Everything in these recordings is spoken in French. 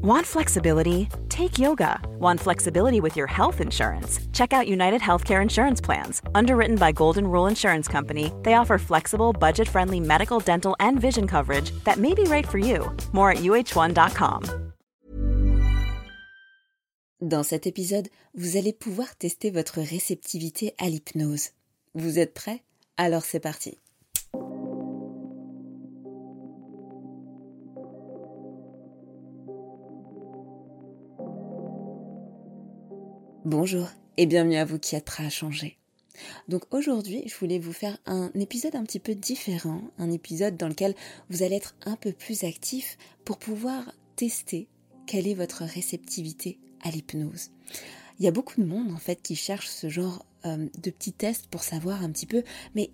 Want flexibility? Take yoga. Want flexibility with your health insurance? Check out United Healthcare Insurance Plans. Underwritten by Golden Rule Insurance Company, they offer flexible, budget friendly medical, dental, and vision coverage that may be right for you. More at uh1.com. Dans cet épisode, vous allez pouvoir tester votre réceptivité à l'hypnose. Vous êtes prêts Alors c'est parti. Bonjour et bienvenue à vous qui êtes prêts à changer. Donc aujourd'hui, je voulais vous faire un épisode un petit peu différent, un épisode dans lequel vous allez être un peu plus actif pour pouvoir tester quelle est votre réceptivité à l'hypnose. Il y a beaucoup de monde en fait qui cherche ce genre euh, de petits tests pour savoir un petit peu, mais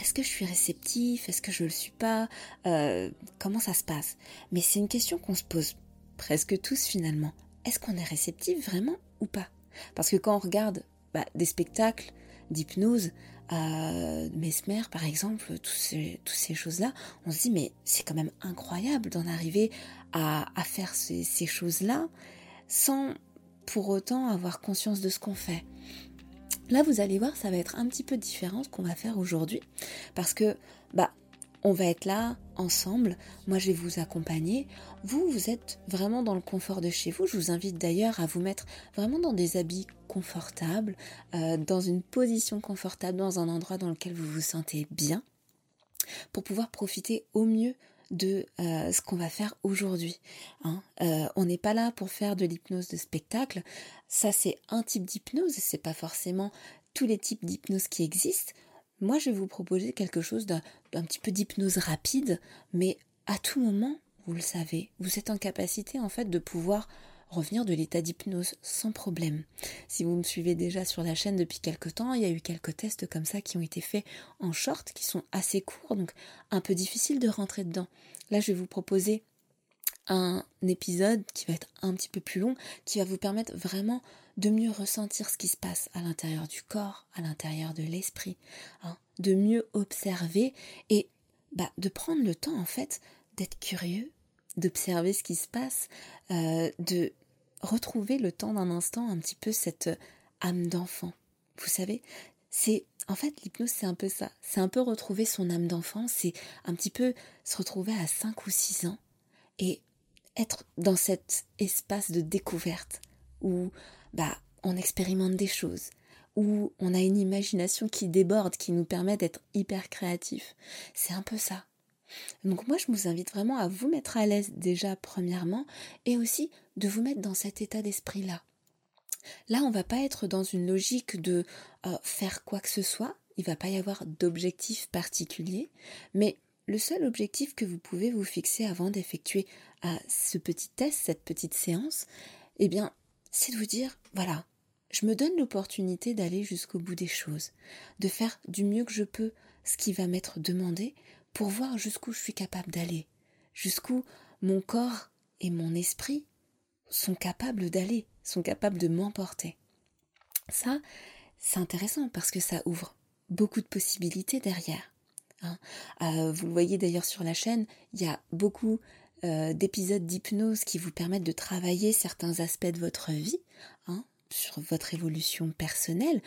est-ce que je suis réceptif? Est-ce que je ne le suis pas? Euh, Comment ça se passe? Mais c'est une question qu'on se pose presque tous finalement. Est-ce qu'on est réceptif vraiment? Ou pas. Parce que quand on regarde bah, des spectacles d'hypnose, euh, Mesmer par exemple, tous ces, toutes ces choses-là, on se dit mais c'est quand même incroyable d'en arriver à, faire ces, ces choses-là sans pour autant avoir conscience de ce qu'on fait. Là, vous allez voir, ça va être un petit peu différent ce qu'on va faire aujourd'hui, parce que bah on va être là ensemble. Moi, je vais vous accompagner. Vous, vous êtes vraiment dans le confort de chez vous. Je vous invite d'ailleurs à vous mettre vraiment dans des habits confortables, euh, dans une position confortable, dans un endroit dans lequel vous vous sentez bien, pour pouvoir profiter au mieux de euh, ce qu'on va faire aujourd'hui. Hein. Euh, on n'est pas là pour faire de l'hypnose de spectacle. Ça, c'est un type d'hypnose. C'est pas forcément tous les types d'hypnose qui existent. Moi, je vais vous proposer quelque chose d'un petit peu d'hypnose rapide, mais à tout moment, vous le savez, vous êtes en capacité en fait de pouvoir revenir de l'état d'hypnose sans problème. Si vous me suivez déjà sur la chaîne depuis quelques temps, il y a eu quelques tests comme ça qui ont été faits en short, qui sont assez courts, donc un peu difficile de rentrer dedans. Là, je vais vous proposer un épisode qui va être un petit peu plus long, qui va vous permettre vraiment de mieux ressentir ce qui se passe à l'intérieur du corps, à l'intérieur de l'esprit, hein, de mieux observer et bah, de prendre le temps en fait d'être curieux, d'observer ce qui se passe, euh, de retrouver le temps d'un instant un petit peu cette âme d'enfant. Vous savez, c'est en fait l'hypnose c'est un peu ça, c'est un peu retrouver son âme d'enfant, c'est un petit peu se retrouver à 5 ou 6 ans et être dans cet espace de découverte où bah, on expérimente des choses, où on a une imagination qui déborde, qui nous permet d'être hyper créatif. C'est un peu ça. Donc moi, je vous invite vraiment à vous mettre à l'aise déjà premièrement, et aussi de vous mettre dans cet état d'esprit-là. Là, on va pas être dans une logique de euh, faire quoi que ce soit, il va pas y avoir d'objectif particulier, mais le seul objectif que vous pouvez vous fixer avant d'effectuer euh, ce petit test, cette petite séance, eh bien, c'est de vous dire, voilà, je me donne l'opportunité d'aller jusqu'au bout des choses, de faire du mieux que je peux ce qui va m'être demandé pour voir jusqu'où je suis capable d'aller, jusqu'où mon corps et mon esprit sont capables d'aller, sont capables de m'emporter. Ça, c'est intéressant parce que ça ouvre beaucoup de possibilités derrière. Hein. Euh, vous le voyez d'ailleurs sur la chaîne, il y a beaucoup euh, d'épisodes d'hypnose qui vous permettent de travailler certains aspects de votre vie, hein, sur votre évolution personnelle,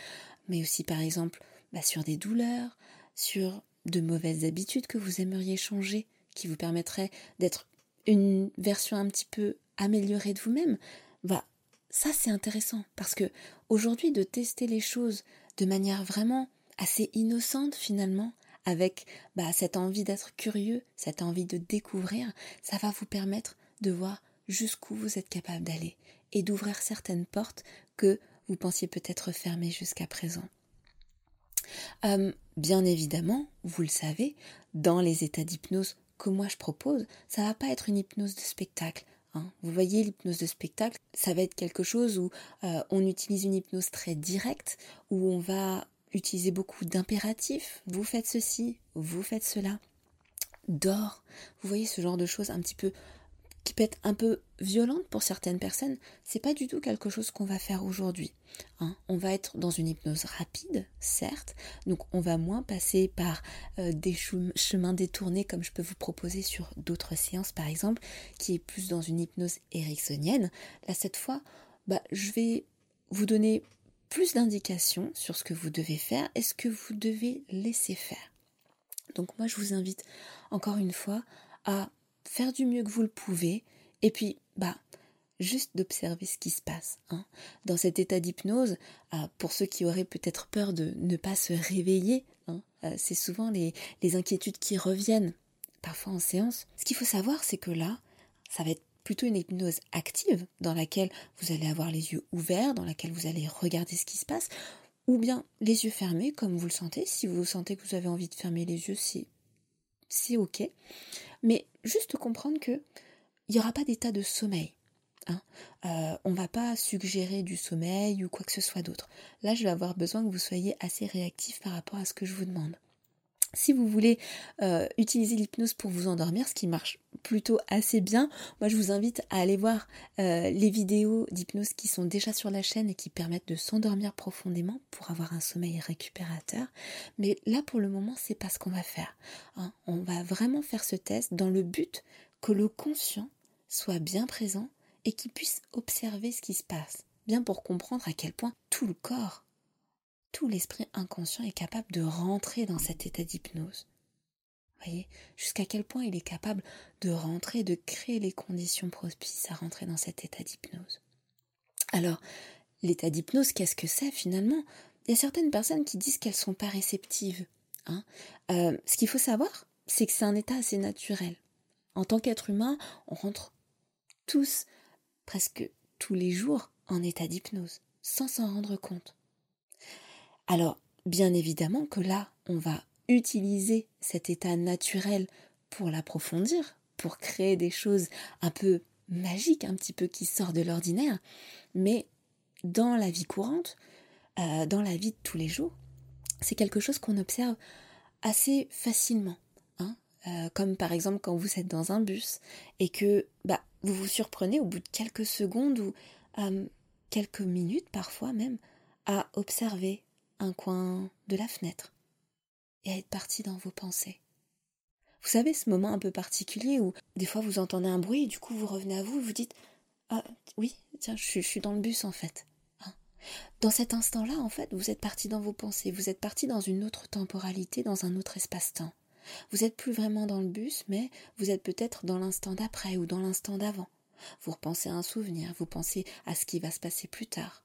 mais aussi par exemple bah, sur des douleurs, sur de mauvaises habitudes que vous aimeriez changer, qui vous permettraient d'être une version un petit peu améliorée de vous-même. Bah, ça c'est intéressant parce que aujourd'hui de tester les choses de manière vraiment assez innocente finalement, avec bah, cette envie d'être curieux, cette envie de découvrir, ça va vous permettre de voir jusqu'où vous êtes capable d'aller et d'ouvrir certaines portes que vous pensiez peut-être fermées jusqu'à présent. Bien évidemment, vous le savez, dans les états d'hypnose que moi je propose, ça va pas être une hypnose de spectacle. Hein. Vous voyez, l'hypnose de spectacle, ça va être quelque chose où on utilise une hypnose très directe, où on va utilisez beaucoup d'impératifs. Vous faites ceci, vous faites cela. Dors. Vous voyez ce genre de choses un petit peu qui peut être un peu violente pour certaines personnes, c'est pas du tout quelque chose qu'on va faire aujourd'hui. Hein. On va être dans une hypnose rapide, certes, donc on va moins passer par euh, des chemins détournés comme je peux vous proposer sur d'autres séances par exemple, qui est plus dans une hypnose ericksonienne. Là cette fois, bah, je vais vous donner plus d'indications sur ce que vous devez faire et ce que vous devez laisser faire. Donc moi je vous invite encore une fois à faire du mieux que vous le pouvez, et puis, bah, juste d'observer ce qui se passe. Hein. Dans cet état d'hypnose, euh, pour ceux qui auraient peut-être peur de ne pas se réveiller, hein, euh, c'est souvent les, les inquiétudes qui reviennent, parfois en séance. Ce qu'il faut savoir, c'est que là, ça va être plutôt une hypnose active, dans laquelle vous allez avoir les yeux ouverts, dans laquelle vous allez regarder ce qui se passe, ou bien les yeux fermés, comme vous le sentez. Si vous sentez que vous avez envie de fermer les yeux, c'est c'est ok. Mais juste comprendre que il n'y aura pas d'état de sommeil. Hein. Euh, on ne va pas suggérer du sommeil ou quoi que ce soit d'autre. Là, je vais avoir besoin que vous soyez assez réactif par rapport à ce que je vous demande. Si vous voulez euh, utiliser l'hypnose pour vous endormir, ce qui marche plutôt assez bien, moi je vous invite à aller voir euh, les vidéos d'hypnose qui sont déjà sur la chaîne et qui permettent de s'endormir profondément pour avoir un sommeil récupérateur. Mais là pour le moment, c'est pas ce qu'on va faire. Hein. On va vraiment faire ce test dans le but que le conscient soit bien présent et qu'il puisse observer ce qui se passe, bien pour comprendre à quel point tout le corps l'esprit inconscient est capable de rentrer dans cet état d'hypnose. Voyez, jusqu'à quel point il est capable de rentrer, de créer les conditions propices à rentrer dans cet état d'hypnose. Alors, l'état d'hypnose, qu'est-ce que c'est finalement? Il y a certaines personnes qui disent qu'elles ne sont pas réceptives. Hein. Euh, ce qu'il faut savoir, c'est que c'est un état assez naturel. En tant qu'être humain, on rentre tous, presque tous les jours, en état d'hypnose, sans s'en rendre compte. Alors, bien évidemment que là, on va utiliser cet état naturel pour l'approfondir, pour créer des choses un peu magiques, un petit peu qui sortent de l'ordinaire, mais dans la vie courante, euh, dans la vie de tous les jours, c'est quelque chose qu'on observe assez facilement. Hein. Euh, comme par exemple quand vous êtes dans un bus et que bah, vous vous surprenez au bout de quelques secondes ou euh, quelques minutes parfois même à observer un coin de la fenêtre et à être parti dans vos pensées. Vous savez ce moment un peu particulier où des fois vous entendez un bruit et du coup vous revenez à vous et vous dites Ah oui, tiens, je, suis dans le bus en fait. Hein. dans cet instant-là, en fait, vous êtes parti dans vos pensées, vous êtes parti dans une autre temporalité, dans un autre espace-temps. Vous n'êtes plus vraiment dans le bus, mais vous êtes peut-être dans l'instant d'après ou dans l'instant d'avant. Vous repensez à un souvenir, vous pensez à ce qui va se passer plus tard.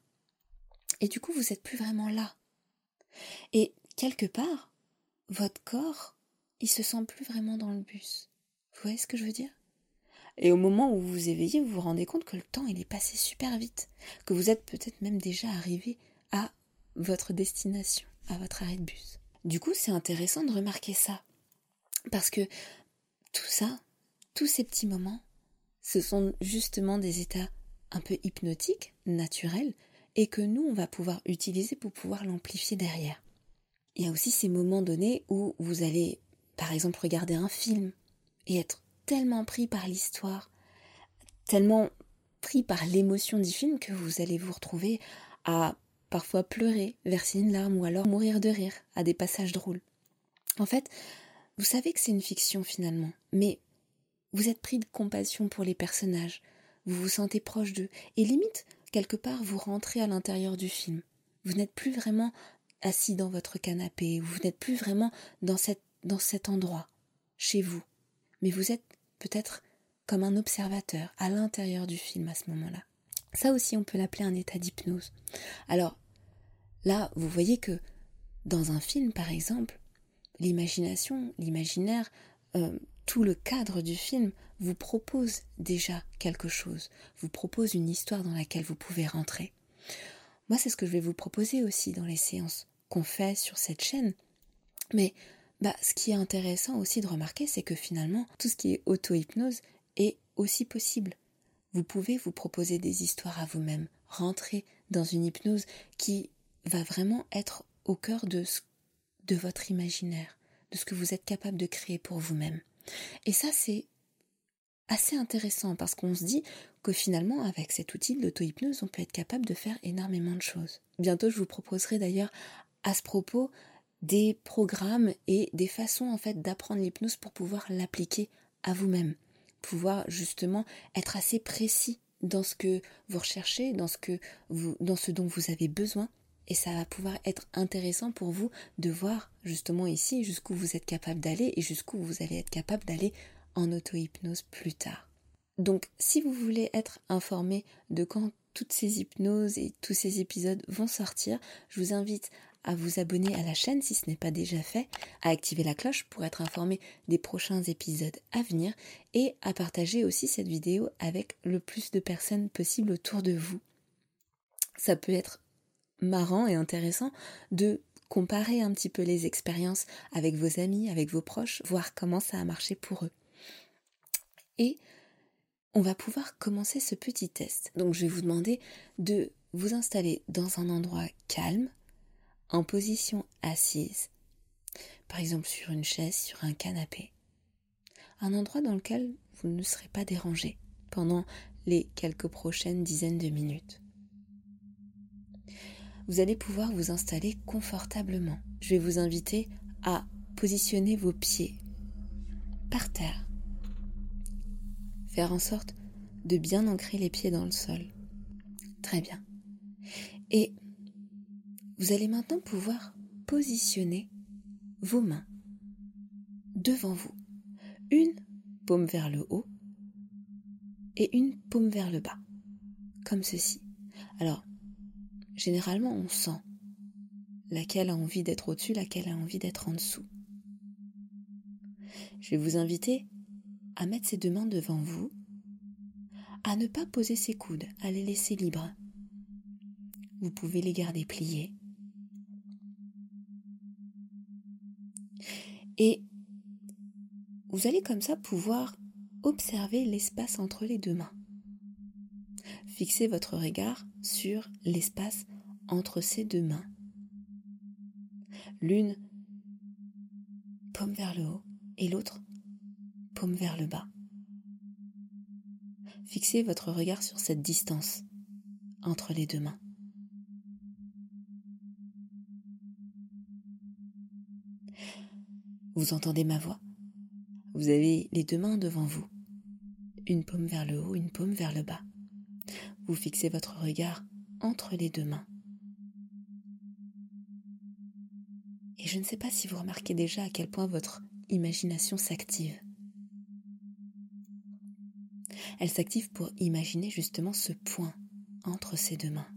Et du coup, vous n'êtes plus vraiment là. Et quelque part, votre corps, il se sent plus vraiment dans le bus. Vous voyez ce que je veux dire? Et au moment où vous vous éveillez, vous vous rendez compte que le temps, il est passé super vite, que vous êtes peut-être même déjà arrivé à votre destination, à votre arrêt de bus. Du coup, c'est intéressant de remarquer ça. Parce que tout ça, tous ces petits moments, ce sont justement des états un peu hypnotiques, naturels, et que nous, on va pouvoir utiliser pour pouvoir l'amplifier derrière. Il y a aussi ces moments donnés où vous allez, par exemple, regarder un film et être tellement pris par l'histoire, tellement pris par l'émotion du film que vous allez vous retrouver à parfois pleurer, verser une larme ou alors mourir de rire à des passages drôles. En fait, vous savez que c'est une fiction finalement, mais vous êtes pris de compassion pour les personnages, vous vous sentez proche d'eux, et limite, quelque part, vous rentrez à l'intérieur du film. Vous n'êtes plus vraiment assis dans votre canapé, vous n'êtes plus vraiment dans, cette, cet endroit, chez vous, mais vous êtes peut-être comme un observateur à l'intérieur du film à ce moment-là. Ça aussi, on peut l'appeler un état d'hypnose. Alors, là, vous voyez que dans un film, par exemple, l'imagination, l'imaginaire, euh, tout le cadre du film vous propose déjà quelque chose, vous propose une histoire dans laquelle vous pouvez rentrer. Moi, c'est ce que je vais vous proposer aussi dans les séances qu'on fait sur cette chaîne. Mais bah, ce qui est intéressant aussi de remarquer, c'est que finalement, tout ce qui est auto-hypnose est aussi possible. Vous pouvez vous proposer des histoires à vous-même, rentrer dans une hypnose qui va vraiment être au cœur de, de votre imaginaire, de ce que vous êtes capable de créer pour vous-même. Et ça, c'est assez intéressant parce qu'on se dit que finalement, avec cet outil de l'auto-hypnose, on peut être capable de faire énormément de choses. Bientôt, je vous proposerai d'ailleurs à ce propos des programmes et des façons en fait d'apprendre l'hypnose pour pouvoir l'appliquer à vous-même, pouvoir justement être assez précis dans ce que vous recherchez, dans ce que vous, dans ce dont vous avez besoin, et ça va pouvoir être intéressant pour vous de voir justement ici jusqu'où vous êtes capable d'aller et jusqu'où vous allez être capable d'aller en auto-hypnose plus tard. Donc si vous voulez être informé de quand toutes ces hypnoses et tous ces épisodes vont sortir, je vous invite à vous abonner à la chaîne si ce n'est pas déjà fait, à activer la cloche pour être informé des prochains épisodes à venir et à partager aussi cette vidéo avec le plus de personnes possible autour de vous. Ça peut être marrant et intéressant de comparer un petit peu les expériences avec vos amis, avec vos proches, voir comment ça a marché pour eux. Et on va pouvoir commencer ce petit test. Donc je vais vous demander de vous installer dans un endroit calme, en position assise, par exemple sur une chaise, sur un canapé. Un endroit dans lequel vous ne serez pas dérangé pendant les quelques prochaines dizaines de minutes. Vous allez pouvoir vous installer confortablement. Je vais vous inviter à positionner vos pieds par terre. Faire en sorte de bien ancrer les pieds dans le sol. Très bien. Et vous allez maintenant pouvoir positionner vos mains devant vous. Une paume vers le haut et une paume vers le bas. Comme ceci. Alors, généralement, on sent laquelle a envie d'être au-dessus, laquelle a envie d'être en dessous. Je vais vous inviter à mettre ces deux mains devant vous, à ne pas poser ses coudes, à les laisser libres. Vous pouvez les garder pliés Et vous allez comme ça pouvoir observer l'espace entre les deux mains. Fixez votre regard sur l'espace entre ces deux mains. L'une paume vers le haut et l'autre paume vers le bas. Fixez votre regard sur cette distance entre les deux mains. Vous entendez ma voix Vous avez les deux mains devant vous. Une paume vers le haut, une paume vers le bas. Vous fixez votre regard entre les deux mains. Et je ne sais pas si vous remarquez déjà à quel point votre imagination s'active. Elle s'active pour imaginer justement ce point entre ces deux mains.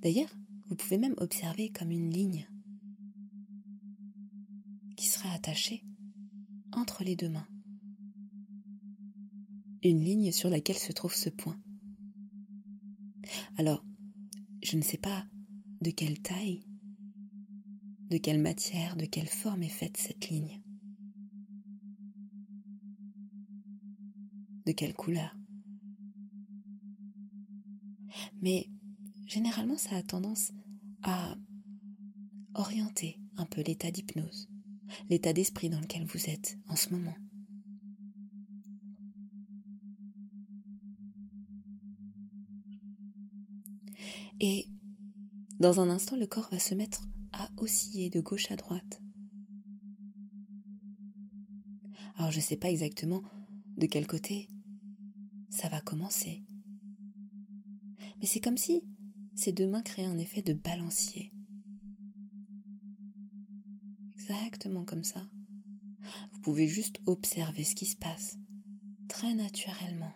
D'ailleurs, vous pouvez même observer comme une ligne attachée entre les deux mains. Une ligne sur laquelle se trouve ce point. Alors, je ne sais pas de quelle taille, de quelle matière, de quelle forme est faite cette ligne. De quelle couleur. Mais généralement, ça a tendance à orienter un peu l'état d'hypnose l'état d'esprit dans lequel vous êtes en ce moment. Et dans un instant, le corps va se mettre à osciller de gauche à droite. Alors je ne sais pas exactement de quel côté ça va commencer. Mais c'est comme si ces deux mains créaient un effet de balancier. exactement comme ça. Vous pouvez juste observer ce qui se passe, très naturellement.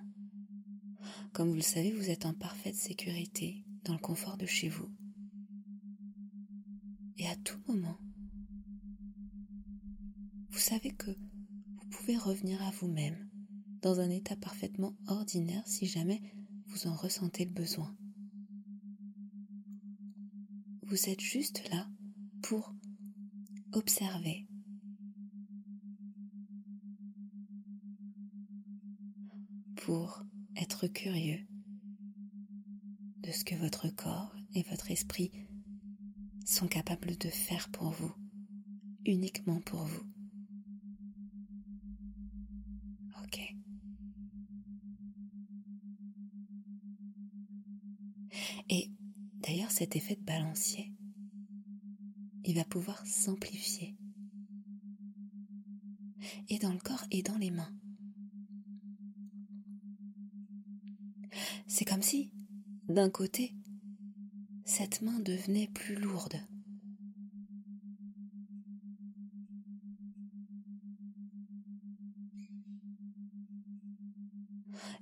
Comme vous le savez, vous êtes en parfaite sécurité, le confort de chez vous. Et à tout moment, vous savez que vous pouvez revenir à vous-même dans un état parfaitement ordinaire si jamais vous en ressentez le besoin. Vous êtes juste là pour observer. Pour être curieux de ce que votre corps et votre esprit sont capables de faire pour vous, uniquement pour vous. Ok. Et d'ailleurs cet effet de balancier, il va pouvoir s'amplifier. Et dans le corps et dans les mains. C'est comme si d'un côté, cette main devenait plus lourde.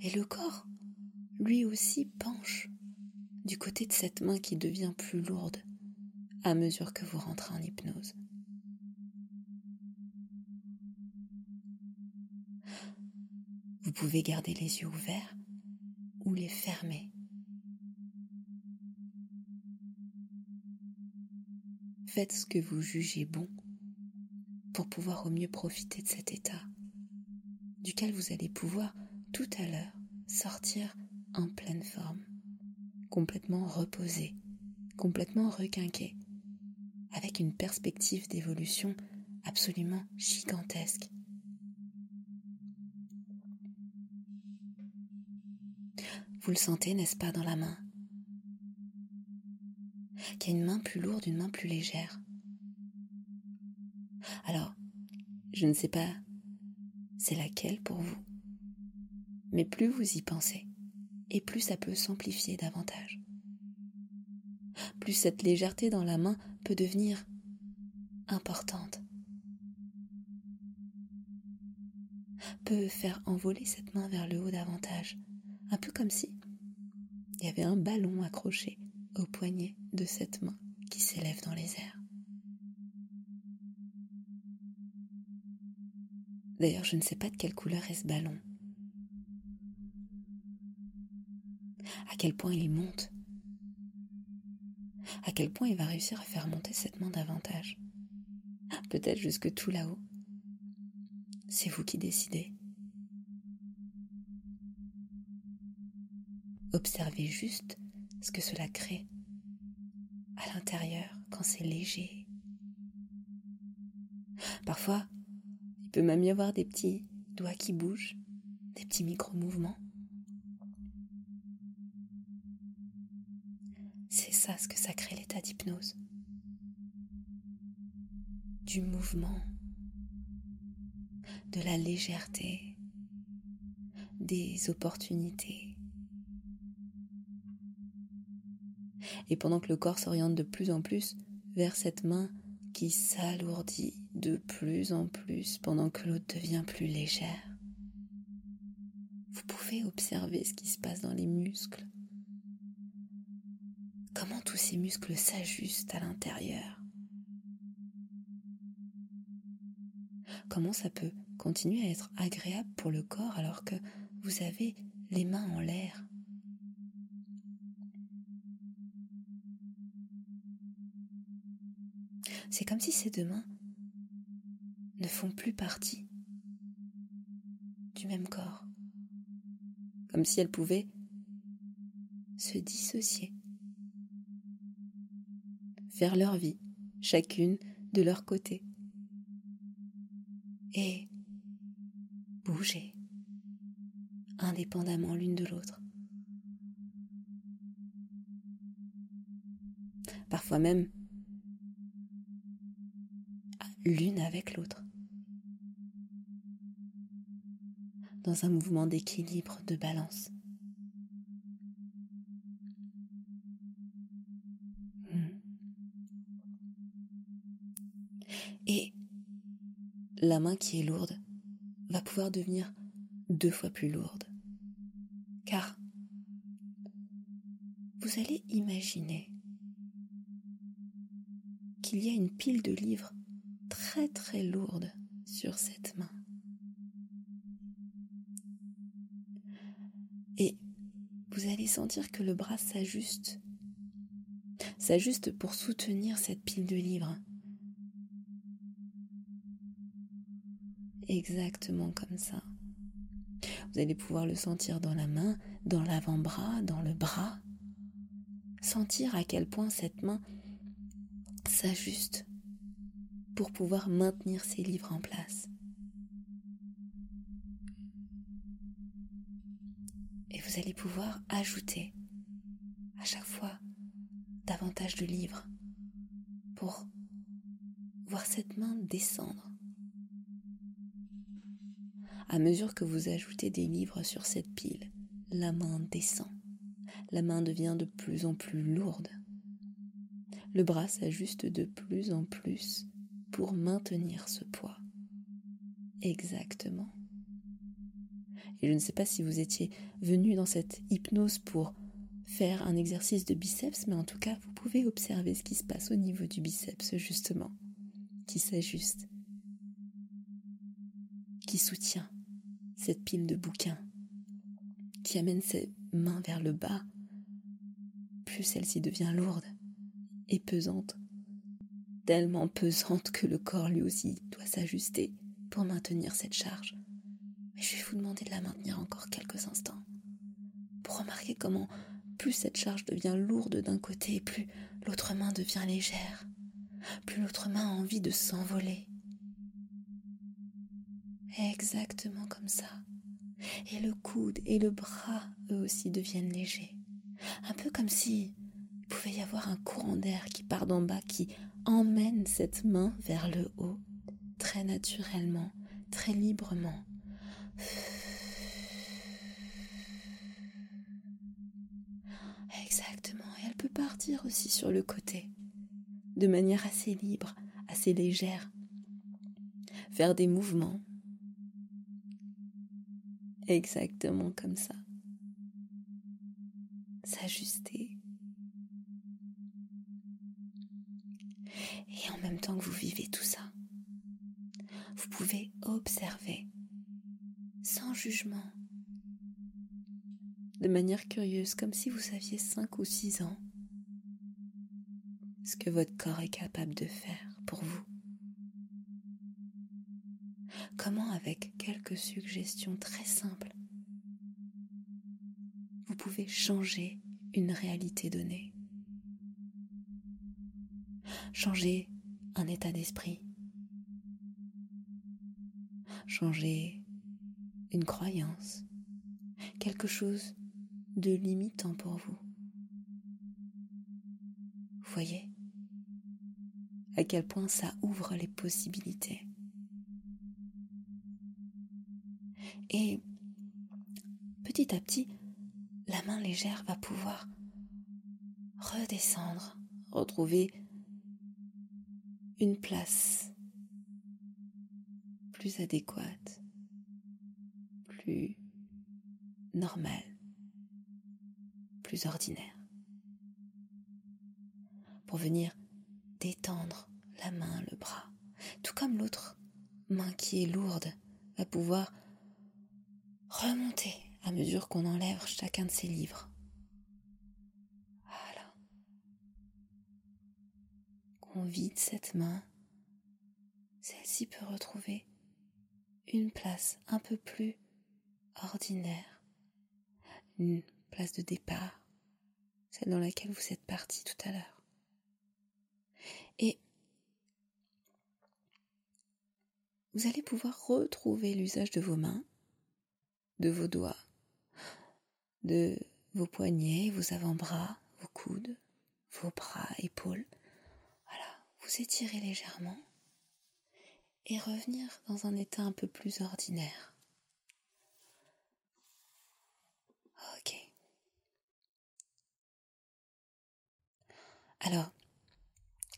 Et le corps, lui aussi, penche du côté de cette main qui devient plus lourde à mesure que vous rentrez en hypnose. Vous pouvez garder les yeux ouverts ou les fermer. Faites ce que vous jugez bon pour pouvoir au mieux profiter de cet état, duquel vous allez pouvoir tout à l'heure sortir en pleine forme, complètement reposé, complètement requinqué, avec une perspective d'évolution absolument gigantesque. Vous le sentez, n'est-ce pas, dans la main? Une main plus lourde, une main plus légère. Alors, je ne sais pas c'est laquelle pour vous. Mais plus vous y pensez, et plus ça peut s'amplifier davantage. Plus cette légèreté dans la main peut devenir importante, peut faire envoler cette main vers le haut davantage, un peu comme si il y avait un ballon accroché au poignet de cette main qui s'élève dans les airs. D'ailleurs, je ne sais pas de quelle couleur est ce ballon. à quel point il monte, à quel point il va réussir à faire monter cette main davantage, peut-être jusque tout là-haut. C'est vous qui décidez. Observez juste ce que cela crée à l'intérieur quand c'est léger. Parfois, il peut même y avoir des petits doigts qui bougent, des petits micro-mouvements. C'est ça ce que ça crée l'état d'hypnose. Du mouvement, de la légèreté, des opportunités. Et pendant que le corps s'oriente de plus en plus vers cette main qui s'alourdit de plus en plus pendant que l'autre devient plus légère, vous pouvez observer ce qui se passe dans les muscles, comment tous ces muscles s'ajustent à l'intérieur. Comment ça peut continuer à être agréable pour le corps alors que vous avez les mains en l'air. C'est comme si ces deux mains ne font plus partie du même corps, comme si elles pouvaient se dissocier faire leur vie, chacune de leur côté. Et bouger, indépendamment l'une de l'autre. Parfois même l'une avec l'autre. Dans un mouvement d'équilibre, de balance. Et la main qui est lourde va pouvoir devenir deux fois plus lourde. Car vous allez imaginer qu'il y a une pile de livres très lourde sur cette main. Et vous allez sentir que le bras s'ajuste, s'ajuste pour soutenir cette pile de livres. exactement comme ça. Vous allez pouvoir le sentir dans la main, dans l'avant-bras, dans le bras. Sentir à quel point cette main s'ajuste pour pouvoir maintenir ses livres en place. Et vous allez pouvoir ajouter à chaque fois davantage de livres pour voir cette main descendre. À mesure que vous ajoutez des livres sur cette pile, la main descend. La main devient de plus en plus lourde. Le bras s'ajuste de plus en plus pour maintenir ce poids. Exactement. Et je ne sais pas si vous étiez venu dans cette hypnose pour faire un exercice de biceps, mais en tout cas, vous pouvez observer ce qui se passe au niveau du biceps, justement, qui s'ajuste, qui soutient cette pile de bouquins, qui amène ses mains vers le bas, plus celle-ci devient lourde et pesante, tellement pesante que le corps lui aussi doit s'ajuster pour maintenir cette charge. Mais je vais vous demander de la maintenir encore quelques instants pour remarquer comment plus cette charge devient lourde d'un côté, plus l'autre main devient légère, plus l'autre main a envie de s'envoler. Exactement comme ça. Et le coude et le bras, eux aussi, deviennent légers. Un peu comme si pouvait y avoir un courant d'air qui part d'en bas, qui emmène cette main vers le haut, très naturellement, très librement. Exactement, et elle peut partir aussi sur le côté, de manière assez libre, assez légère, faire des mouvements. Exactement comme ça. S'ajuster. Et en même temps que vous vivez tout ça, vous pouvez observer sans jugement de manière curieuse, comme si vous aviez cinq ou six ans, ce que votre corps est capable de faire pour vous. Comment, avec quelques suggestions très simples, vous pouvez changer une réalité donnée, changer un état d'esprit, changer une croyance, quelque chose de limitant pour vous. Vous voyez à quel point ça ouvre les possibilités. Et petit à petit, la main légère va pouvoir redescendre, retrouver une place plus adéquate, plus normale plus ordinaire. Pour venir détendre la main, le bras, tout comme l'autre main qui est lourde va pouvoir remonter à mesure qu'on enlève chacun de ses livres. Voilà. Qu'on vide cette main, celle-ci peut retrouver une place un peu plus ordinaire, une place de départ, celle dans laquelle vous êtes parti tout à l'heure. Et vous allez pouvoir retrouver l'usage de vos mains, de vos doigts, de vos poignets, vos avant-bras, vos coudes, vos bras, épaules. Vous étirez légèrement et revenir dans un état un peu plus ordinaire. Ok. Alors,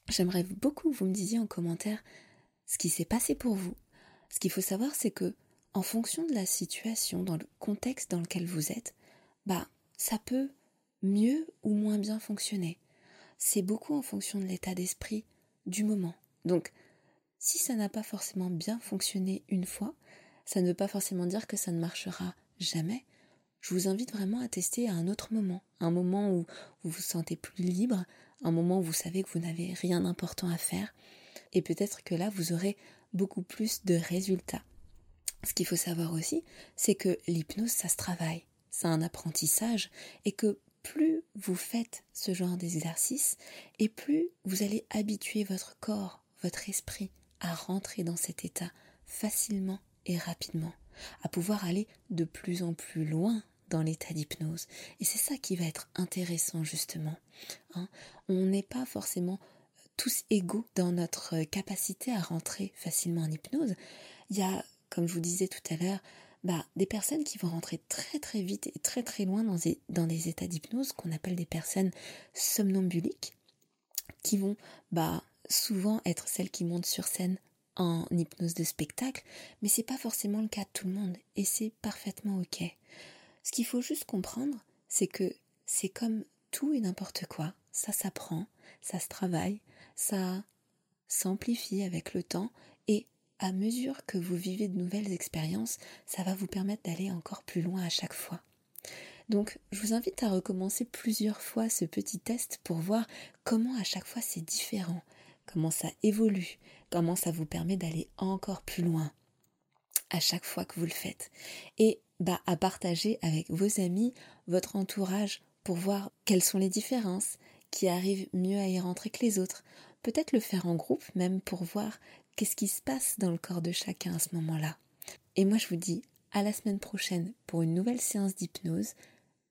j'aimerais beaucoup que vous me disiez en commentaire ce qui s'est passé pour vous. Ce qu'il faut savoir, c'est que, en fonction de la situation, dans le contexte dans lequel vous êtes, bah, ça peut mieux ou moins bien fonctionner. C'est beaucoup en fonction de l'état d'esprit du moment. Donc, si ça n'a pas forcément bien fonctionné une fois, ça ne veut pas forcément dire que ça ne marchera jamais. Je vous invite vraiment à tester à un autre moment, un moment où vous vous sentez plus libre, un moment où vous savez que vous n'avez rien d'important à faire, et peut-être que là, vous aurez beaucoup plus de résultats. Ce qu'il faut savoir aussi, c'est que l'hypnose, ça se travaille, c'est un apprentissage, et que plus vous faites ce genre d'exercice, et plus vous allez habituer votre corps, votre esprit à rentrer dans cet état facilement et rapidement, à pouvoir aller de plus en plus loin dans l'état d'hypnose. Et c'est ça qui va être intéressant justement. Hein. On n'est pas forcément tous égaux dans notre capacité à rentrer facilement en hypnose. Il y a, comme je vous disais tout à l'heure, bah, des personnes qui vont rentrer très très vite et très très loin dans des, dans des états d'hypnose qu'on appelle des personnes somnambuliques, qui vont bah, souvent être celles qui montent sur scène en hypnose de spectacle, mais c'est pas forcément le cas de tout le monde et c'est parfaitement ok. Ce qu'il faut juste comprendre, c'est que c'est comme tout et n'importe quoi, ça s'apprend, ça se travaille, ça s'amplifie avec le temps et à mesure que vous vivez de nouvelles expériences, ça va vous permettre d'aller encore plus loin à chaque fois. Donc, je vous invite à recommencer plusieurs fois ce petit test pour voir comment à chaque fois c'est différent, comment ça évolue, comment ça vous permet d'aller encore plus loin à chaque fois que vous le faites. Et bah, à partager avec vos amis, votre entourage, pour voir quelles sont les différences, qui arrivent mieux à y rentrer que les autres. Peut-être le faire en groupe même pour voir qu'est-ce qui se passe dans le corps de chacun à ce moment-là? Et moi je vous dis à la semaine prochaine pour une nouvelle séance d'hypnose.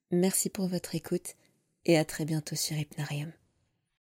Merci pour votre écoute et à très bientôt sur Hypnarium.